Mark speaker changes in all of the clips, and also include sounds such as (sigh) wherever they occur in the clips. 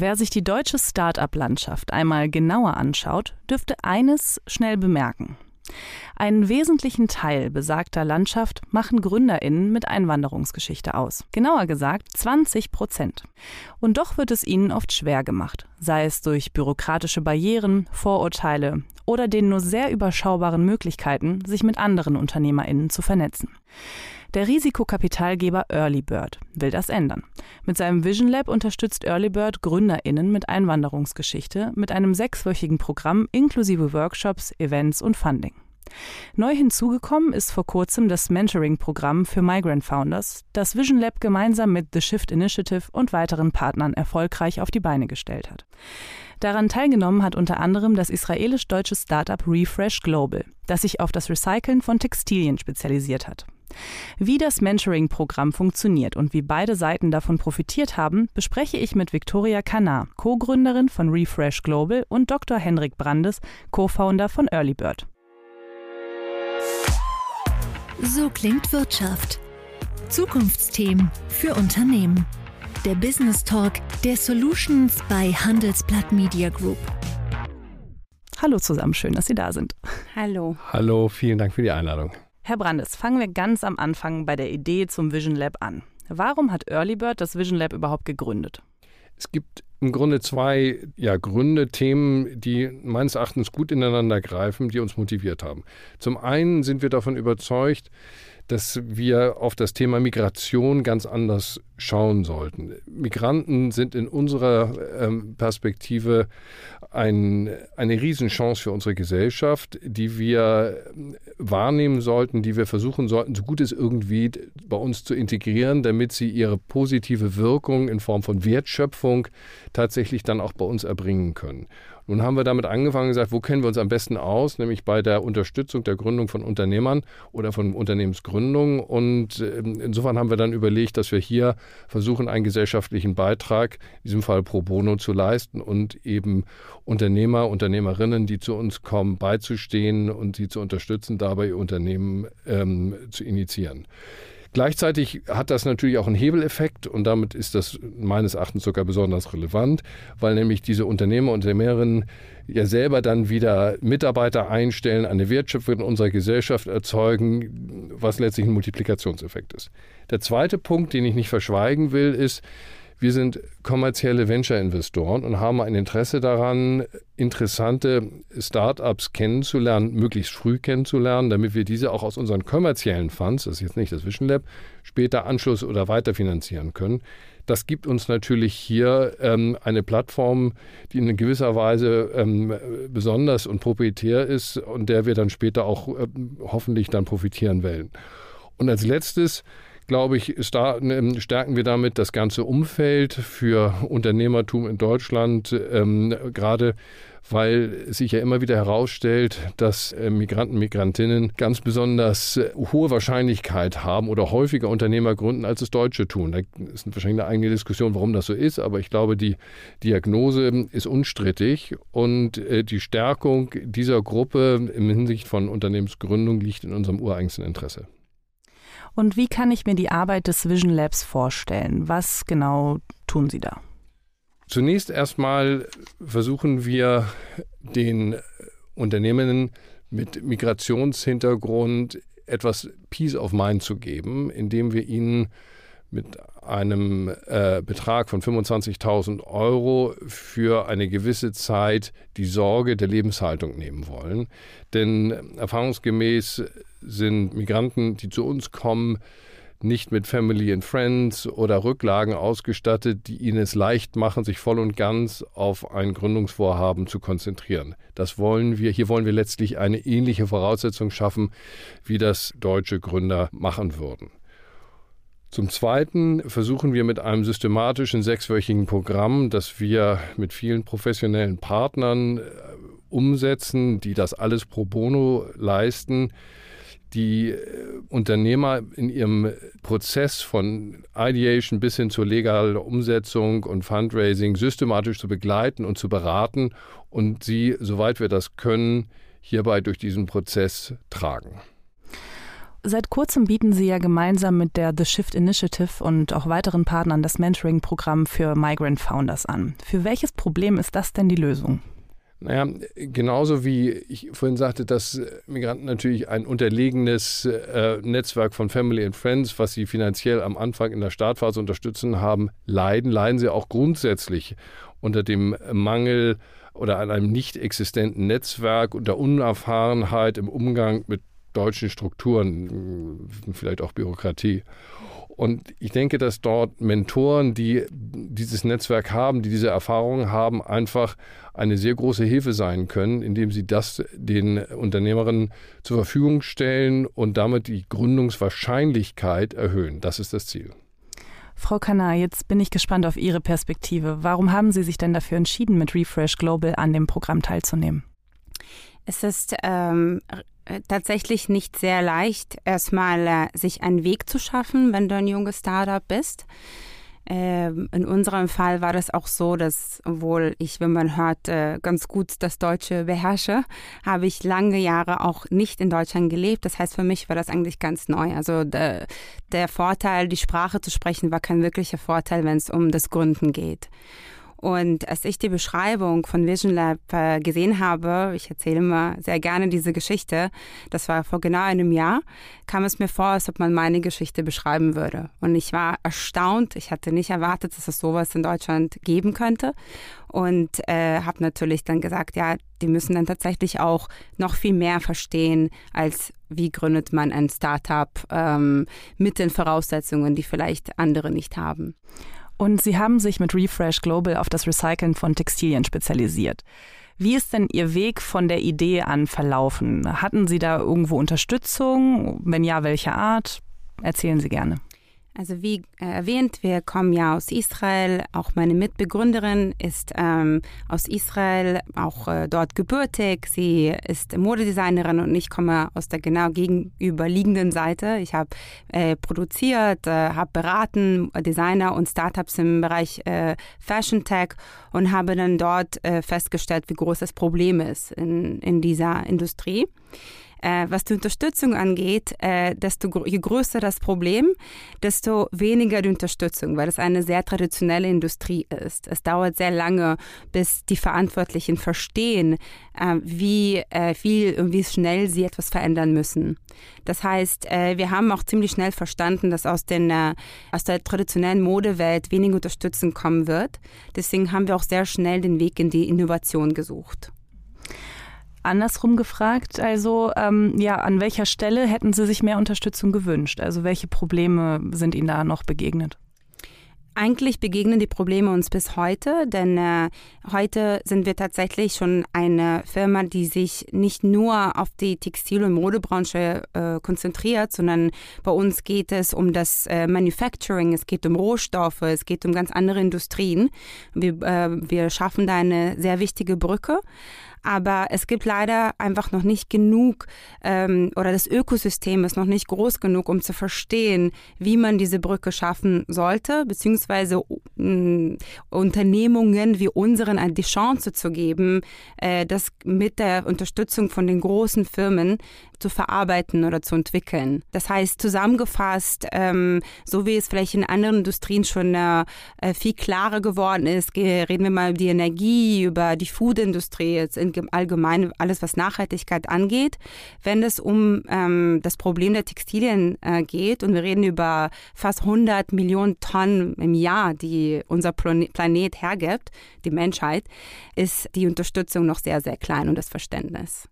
Speaker 1: Wer sich die deutsche Start-up-Landschaft einmal genauer anschaut, dürfte eines schnell bemerken. Einen wesentlichen Teil besagter Landschaft machen GründerInnen mit Einwanderungsgeschichte aus. Genauer gesagt 20 Prozent. Und doch wird es ihnen oft schwer gemacht, sei es durch bürokratische Barrieren, Vorurteile oder den nur sehr überschaubaren Möglichkeiten, sich mit anderen UnternehmerInnen zu vernetzen. Der Risikokapitalgeber Earlybird will das ändern. Mit seinem Vision Lab unterstützt Earlybird GründerInnen mit Einwanderungsgeschichte mit einem sechswöchigen Programm inklusive Workshops, Events und Funding. Neu hinzugekommen ist vor kurzem das Mentoring-Programm für Migrant Founders, das Vision Lab gemeinsam mit The Shift Initiative und weiteren Partnern erfolgreich auf die Beine gestellt hat. Daran teilgenommen hat unter anderem das israelisch-deutsche Startup Refresh Global, das sich auf das Recyceln von Textilien spezialisiert hat. Wie das Mentoring-Programm funktioniert und wie beide Seiten davon profitiert haben, bespreche ich mit Viktoria Kanar, Co-Gründerin von Refresh Global und Dr. Henrik Brandes, Co-Founder von Earlybird.
Speaker 2: So klingt Wirtschaft. Zukunftsthemen für Unternehmen. Der Business Talk der Solutions bei Handelsblatt Media Group.
Speaker 1: Hallo zusammen, schön, dass Sie da sind.
Speaker 3: Hallo.
Speaker 4: Hallo, vielen Dank für die Einladung.
Speaker 1: Herr Brandes, fangen wir ganz am Anfang bei der Idee zum Vision Lab an. Warum hat Earlybird das Vision Lab überhaupt gegründet?
Speaker 4: Es gibt im Grunde zwei ja, Gründe, Themen, die meines Erachtens gut ineinander greifen, die uns motiviert haben. Zum einen sind wir davon überzeugt, dass wir auf das Thema Migration ganz anders schauen sollten. Migranten sind in unserer ähm, Perspektive ein, eine Riesenchance für unsere Gesellschaft, die wir ähm, wahrnehmen sollten, die wir versuchen sollten, so gut es irgendwie bei uns zu integrieren, damit sie ihre positive Wirkung in Form von Wertschöpfung tatsächlich dann auch bei uns erbringen können. Nun haben wir damit angefangen und gesagt, wo kennen wir uns am besten aus, nämlich bei der Unterstützung der Gründung von Unternehmern oder von Unternehmensgründung. Und ähm, insofern haben wir dann überlegt, dass wir hier versuchen, einen gesellschaftlichen Beitrag, in diesem Fall pro bono, zu leisten und eben Unternehmer, Unternehmerinnen, die zu uns kommen, beizustehen und sie zu unterstützen, dabei ihr Unternehmen ähm, zu initiieren. Gleichzeitig hat das natürlich auch einen Hebeleffekt und damit ist das meines Erachtens sogar besonders relevant, weil nämlich diese Unternehmer und Unternehmerinnen ja selber dann wieder Mitarbeiter einstellen, eine Wertschöpfung in unserer Gesellschaft erzeugen, was letztlich ein Multiplikationseffekt ist. Der zweite Punkt, den ich nicht verschweigen will, ist, wir sind kommerzielle Venture-Investoren und haben ein Interesse daran, interessante Startups kennenzulernen, möglichst früh kennenzulernen, damit wir diese auch aus unseren kommerziellen Funds, das ist jetzt nicht das Vision Lab, später Anschluss oder weiterfinanzieren können. Das gibt uns natürlich hier ähm, eine Plattform, die in gewisser Weise ähm, besonders und proprietär ist und der wir dann später auch äh, hoffentlich dann profitieren werden. Und als letztes glaube ich, ähm, stärken wir damit das ganze Umfeld für Unternehmertum in Deutschland, ähm, gerade weil sich ja immer wieder herausstellt, dass äh, Migranten, Migrantinnen ganz besonders äh, hohe Wahrscheinlichkeit haben oder häufiger Unternehmer gründen, als es Deutsche tun. Da ist wahrscheinlich eine eigene Diskussion, warum das so ist, aber ich glaube, die Diagnose ist unstrittig und äh, die Stärkung dieser Gruppe im Hinsicht von Unternehmensgründung liegt in unserem ureigensten Interesse.
Speaker 1: Und wie kann ich mir die Arbeit des Vision Labs vorstellen? Was genau tun Sie da?
Speaker 4: Zunächst erstmal versuchen wir den Unternehmen mit Migrationshintergrund etwas Peace of Mind zu geben, indem wir ihnen mit einem äh, Betrag von 25.000 Euro für eine gewisse Zeit die Sorge der Lebenshaltung nehmen wollen. Denn erfahrungsgemäß sind Migranten, die zu uns kommen, nicht mit Family and Friends oder Rücklagen ausgestattet, die ihnen es leicht machen, sich voll und ganz auf ein Gründungsvorhaben zu konzentrieren. Das wollen wir, hier wollen wir letztlich eine ähnliche Voraussetzung schaffen, wie das deutsche Gründer machen würden. Zum Zweiten versuchen wir mit einem systematischen sechswöchigen Programm, das wir mit vielen professionellen Partnern äh, umsetzen, die das alles pro bono leisten, die äh, Unternehmer in ihrem Prozess von Ideation bis hin zur legalen Umsetzung und Fundraising systematisch zu begleiten und zu beraten und sie, soweit wir das können, hierbei durch diesen Prozess tragen.
Speaker 1: Seit kurzem bieten Sie ja gemeinsam mit der The Shift Initiative und auch weiteren Partnern das Mentoring-Programm für Migrant Founders an. Für welches Problem ist das denn die Lösung?
Speaker 4: Naja, genauso wie ich vorhin sagte, dass Migranten natürlich ein unterlegenes äh, Netzwerk von Family and Friends, was sie finanziell am Anfang in der Startphase unterstützen haben, leiden, leiden sie auch grundsätzlich unter dem Mangel oder an einem nicht existenten Netzwerk, unter Unerfahrenheit im Umgang mit deutschen Strukturen, vielleicht auch Bürokratie. Und ich denke, dass dort Mentoren, die dieses Netzwerk haben, die diese Erfahrungen haben, einfach eine sehr große Hilfe sein können, indem sie das den Unternehmerinnen zur Verfügung stellen und damit die Gründungswahrscheinlichkeit erhöhen. Das ist das Ziel.
Speaker 1: Frau Kanar, jetzt bin ich gespannt auf Ihre Perspektive. Warum haben Sie sich denn dafür entschieden, mit Refresh Global an dem Programm teilzunehmen?
Speaker 3: Es ist ähm, äh, tatsächlich nicht sehr leicht, erstmal äh, sich einen Weg zu schaffen, wenn du ein junges Startup bist. Ähm, in unserem Fall war das auch so, dass, obwohl ich, wenn man hört, äh, ganz gut das Deutsche beherrsche, habe ich lange Jahre auch nicht in Deutschland gelebt. Das heißt, für mich war das eigentlich ganz neu. Also der, der Vorteil, die Sprache zu sprechen, war kein wirklicher Vorteil, wenn es um das Gründen geht. Und als ich die Beschreibung von Vision Lab äh, gesehen habe, ich erzähle immer sehr gerne diese Geschichte, das war vor genau einem Jahr, kam es mir vor, als ob man meine Geschichte beschreiben würde. Und ich war erstaunt. Ich hatte nicht erwartet, dass es sowas in Deutschland geben könnte. Und äh, habe natürlich dann gesagt, ja, die müssen dann tatsächlich auch noch viel mehr verstehen, als wie gründet man ein Startup ähm, mit den Voraussetzungen, die vielleicht andere nicht haben.
Speaker 1: Und Sie haben sich mit Refresh Global auf das Recyceln von Textilien spezialisiert. Wie ist denn Ihr Weg von der Idee an verlaufen? Hatten Sie da irgendwo Unterstützung? Wenn ja, welche Art? Erzählen Sie gerne.
Speaker 3: Also wie äh, erwähnt, wir kommen ja aus Israel. Auch meine Mitbegründerin ist ähm, aus Israel, auch äh, dort gebürtig. Sie ist Modedesignerin und ich komme aus der genau gegenüberliegenden Seite. Ich habe äh, produziert, äh, habe beraten, Designer und Startups im Bereich äh, Fashion Tech und habe dann dort äh, festgestellt, wie groß das Problem ist in, in dieser Industrie. Äh, was die Unterstützung angeht, äh, desto je größer das Problem, desto weniger die Unterstützung, weil es eine sehr traditionelle Industrie ist. Es dauert sehr lange, bis die Verantwortlichen verstehen, äh, wie äh, viel und wie schnell sie etwas verändern müssen. Das heißt, äh, wir haben auch ziemlich schnell verstanden, dass aus, den, äh, aus der traditionellen Modewelt wenig Unterstützung kommen wird. Deswegen haben wir auch sehr schnell den Weg in die Innovation gesucht.
Speaker 1: Andersrum gefragt, also ähm, ja, an welcher Stelle hätten Sie sich mehr Unterstützung gewünscht? Also welche Probleme sind Ihnen da noch begegnet?
Speaker 3: Eigentlich begegnen die Probleme uns bis heute, denn äh, heute sind wir tatsächlich schon eine Firma, die sich nicht nur auf die Textil- und Modebranche äh, konzentriert, sondern bei uns geht es um das äh, Manufacturing, es geht um Rohstoffe, es geht um ganz andere Industrien. Wir, äh, wir schaffen da eine sehr wichtige Brücke aber es gibt leider einfach noch nicht genug ähm, oder das Ökosystem ist noch nicht groß genug, um zu verstehen, wie man diese Brücke schaffen sollte, beziehungsweise äh, Unternehmungen wie unseren die Chance zu geben, äh, das mit der Unterstützung von den großen Firmen zu verarbeiten oder zu entwickeln. Das heißt, zusammengefasst, ähm, so wie es vielleicht in anderen Industrien schon äh, äh viel klarer geworden ist, reden wir mal über die Energie, über die Foodindustrie, jetzt in allgemein alles, was Nachhaltigkeit angeht. Wenn es um ähm, das Problem der Textilien äh, geht und wir reden über fast 100 Millionen Tonnen im Jahr, die unser Planet hergibt, die Menschheit, ist die Unterstützung noch sehr, sehr klein und das Verständnis.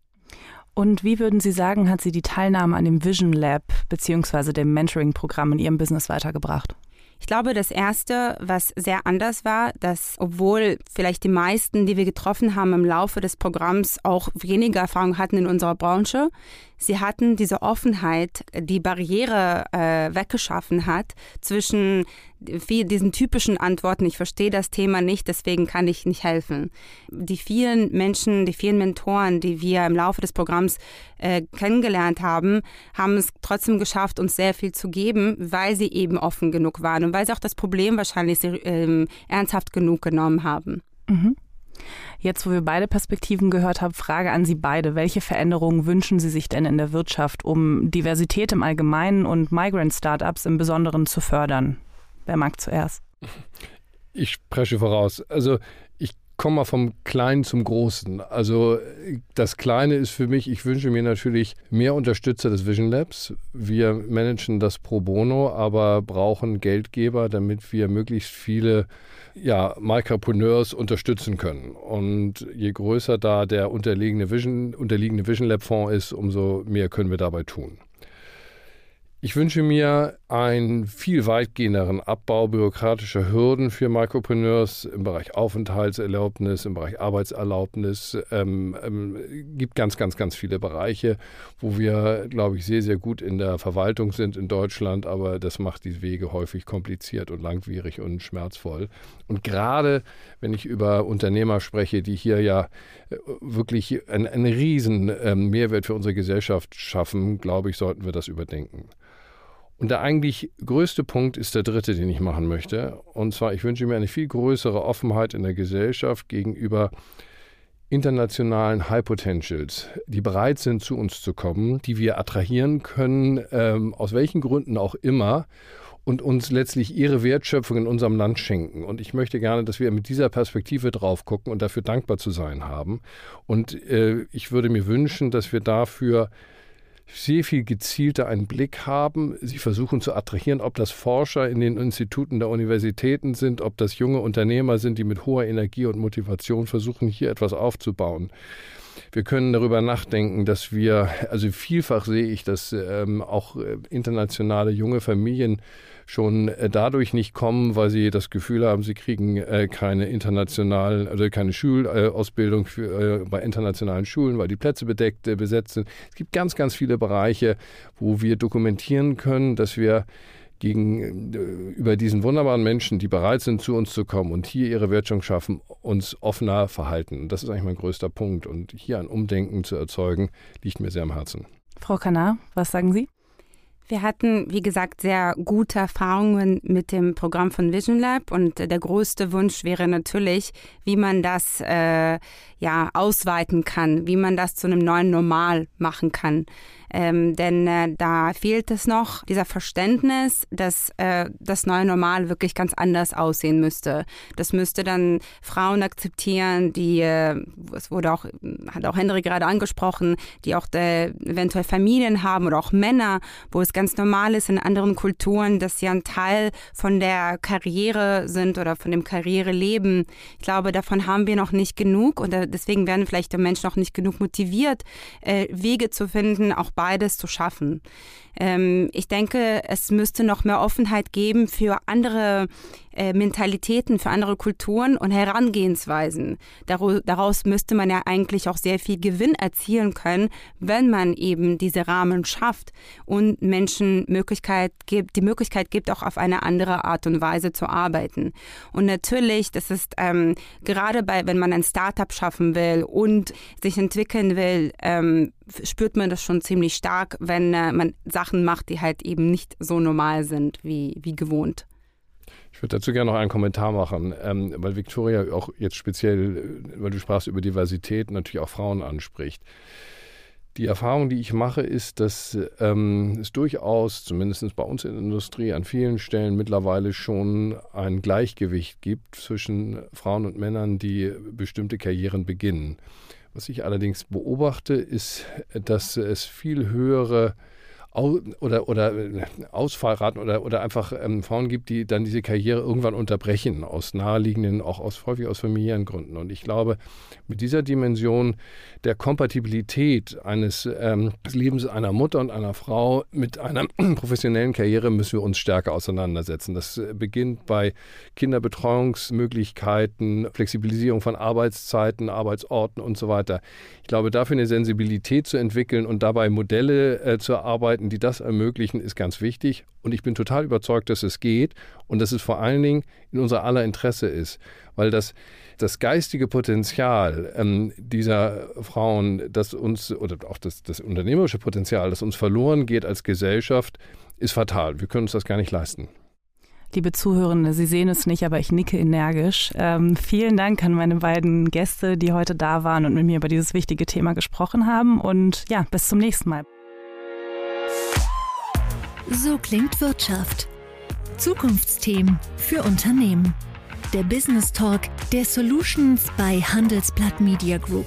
Speaker 1: Und wie würden Sie sagen, hat Sie die Teilnahme an dem Vision Lab bzw. dem Mentoring-Programm in Ihrem Business weitergebracht?
Speaker 3: Ich glaube, das Erste, was sehr anders war, dass obwohl vielleicht die meisten, die wir getroffen haben im Laufe des Programms, auch weniger Erfahrung hatten in unserer Branche, sie hatten diese Offenheit, die Barriere äh, weggeschaffen hat zwischen diesen typischen Antworten, ich verstehe das Thema nicht, deswegen kann ich nicht helfen. Die vielen Menschen, die vielen Mentoren, die wir im Laufe des Programms äh, kennengelernt haben, haben es trotzdem geschafft, uns sehr viel zu geben, weil sie eben offen genug waren und weil sie auch das Problem wahrscheinlich ähm, ernsthaft genug genommen haben.
Speaker 1: Mhm. Jetzt, wo wir beide Perspektiven gehört haben, Frage an Sie beide. Welche Veränderungen wünschen Sie sich denn in der Wirtschaft, um Diversität im Allgemeinen und Migrant-Startups im Besonderen zu fördern? Wer mag zuerst?
Speaker 4: Ich spreche voraus. Also komme mal vom Kleinen zum Großen. Also das Kleine ist für mich, ich wünsche mir natürlich mehr Unterstützer des Vision Labs. Wir managen das pro bono, aber brauchen Geldgeber, damit wir möglichst viele ja, Micropreneurs unterstützen können. Und je größer da der unterliegende Vision, unterliegende Vision Lab Fonds ist, umso mehr können wir dabei tun. Ich wünsche mir einen viel weitgehenderen Abbau bürokratischer Hürden für Micropreneurs im Bereich Aufenthaltserlaubnis, im Bereich Arbeitserlaubnis. Ähm, ähm, gibt ganz, ganz, ganz viele Bereiche, wo wir, glaube ich, sehr, sehr gut in der Verwaltung sind in Deutschland, aber das macht die Wege häufig kompliziert und langwierig und schmerzvoll. Und gerade wenn ich über Unternehmer spreche, die hier ja äh, wirklich einen, einen riesen ähm, Mehrwert für unsere Gesellschaft schaffen, glaube ich, sollten wir das überdenken. Und der eigentlich größte Punkt ist der dritte, den ich machen möchte. Und zwar, ich wünsche mir eine viel größere Offenheit in der Gesellschaft gegenüber internationalen High Potentials, die bereit sind, zu uns zu kommen, die wir attrahieren können, ähm, aus welchen Gründen auch immer, und uns letztlich ihre Wertschöpfung in unserem Land schenken. Und ich möchte gerne, dass wir mit dieser Perspektive drauf gucken und dafür dankbar zu sein haben. Und äh, ich würde mir wünschen, dass wir dafür sehr viel gezielter einen Blick haben. Sie versuchen zu attrahieren, ob das Forscher in den Instituten der Universitäten sind, ob das junge Unternehmer sind, die mit hoher Energie und Motivation versuchen, hier etwas aufzubauen. Wir können darüber nachdenken, dass wir, also vielfach sehe ich, dass ähm, auch äh, internationale junge Familien schon äh, dadurch nicht kommen, weil sie das Gefühl haben, sie kriegen äh, keine internationalen, also keine Schulausbildung für, äh, bei internationalen Schulen, weil die Plätze bedeckt, äh, besetzt sind. Es gibt ganz, ganz viele Bereiche, wo wir dokumentieren können, dass wir gegenüber äh, diesen wunderbaren Menschen, die bereit sind, zu uns zu kommen und hier ihre Wertschöpfung schaffen, uns offener verhalten. Das ist eigentlich mein größter Punkt. Und hier ein Umdenken zu erzeugen, liegt mir sehr am Herzen.
Speaker 1: Frau Kanar, was sagen Sie?
Speaker 3: Wir hatten, wie gesagt, sehr gute Erfahrungen mit dem Programm von Vision Lab und der größte Wunsch wäre natürlich, wie man das äh, ja ausweiten kann, wie man das zu einem neuen Normal machen kann ähm, denn äh, da fehlt es noch, dieser Verständnis, dass äh, das neue Normal wirklich ganz anders aussehen müsste. Das müsste dann Frauen akzeptieren, die, äh, es wurde auch, hat auch Henry gerade angesprochen, die auch äh, eventuell Familien haben oder auch Männer, wo es ganz normal ist in anderen Kulturen, dass sie ein Teil von der Karriere sind oder von dem Karriereleben. Ich glaube, davon haben wir noch nicht genug und äh, deswegen werden vielleicht die Menschen auch nicht genug motiviert, äh, Wege zu finden, auch beides zu schaffen. Ähm, ich denke, es müsste noch mehr Offenheit geben für andere äh, Mentalitäten, für andere Kulturen und Herangehensweisen. Daraus müsste man ja eigentlich auch sehr viel Gewinn erzielen können, wenn man eben diese Rahmen schafft und Menschen Möglichkeit gibt, die Möglichkeit gibt, auch auf eine andere Art und Weise zu arbeiten. Und natürlich, das ist ähm, gerade bei, wenn man ein Startup schaffen will und sich entwickeln will, ähm, spürt man das schon ziemlich stark, wenn äh, man Sachen macht, die halt eben nicht so normal sind wie, wie gewohnt.
Speaker 4: Ich würde dazu gerne noch einen Kommentar machen, ähm, weil Victoria auch jetzt speziell, äh, weil du sprachst über Diversität, natürlich auch Frauen anspricht. Die Erfahrung, die ich mache, ist, dass ähm, es durchaus, zumindest bei uns in der Industrie, an vielen Stellen mittlerweile schon ein Gleichgewicht gibt zwischen Frauen und Männern, die bestimmte Karrieren beginnen. Was ich allerdings beobachte, ist, dass es viel höhere oder, oder äh, Ausfallraten oder, oder einfach ähm, Frauen gibt, die dann diese Karriere irgendwann unterbrechen, aus naheliegenden, auch aus, häufig aus familiären Gründen. Und ich glaube, mit dieser Dimension der Kompatibilität eines ähm, Lebens einer Mutter und einer Frau mit einer (clears throat) professionellen Karriere müssen wir uns stärker auseinandersetzen. Das äh, beginnt bei Kinderbetreuungsmöglichkeiten, Flexibilisierung von Arbeitszeiten, Arbeitsorten und so weiter. Ich glaube, dafür eine Sensibilität zu entwickeln und dabei Modelle äh, zu erarbeiten, finden, die das ermöglichen, ist ganz wichtig. Und ich bin total überzeugt, dass es geht und dass es vor allen Dingen in unser aller Interesse ist, weil das, das geistige Potenzial ähm, dieser Frauen, das uns, oder auch das, das unternehmerische Potenzial, das uns verloren geht als Gesellschaft, ist fatal. Wir können uns das gar nicht leisten.
Speaker 1: Liebe Zuhörende, Sie sehen es nicht, aber ich nicke energisch. Ähm, vielen Dank an meine beiden Gäste, die heute da waren und mit mir über dieses wichtige Thema gesprochen haben. Und ja, bis zum nächsten Mal.
Speaker 2: So klingt Wirtschaft. Zukunftsthemen für Unternehmen. Der Business Talk der Solutions bei Handelsblatt Media Group.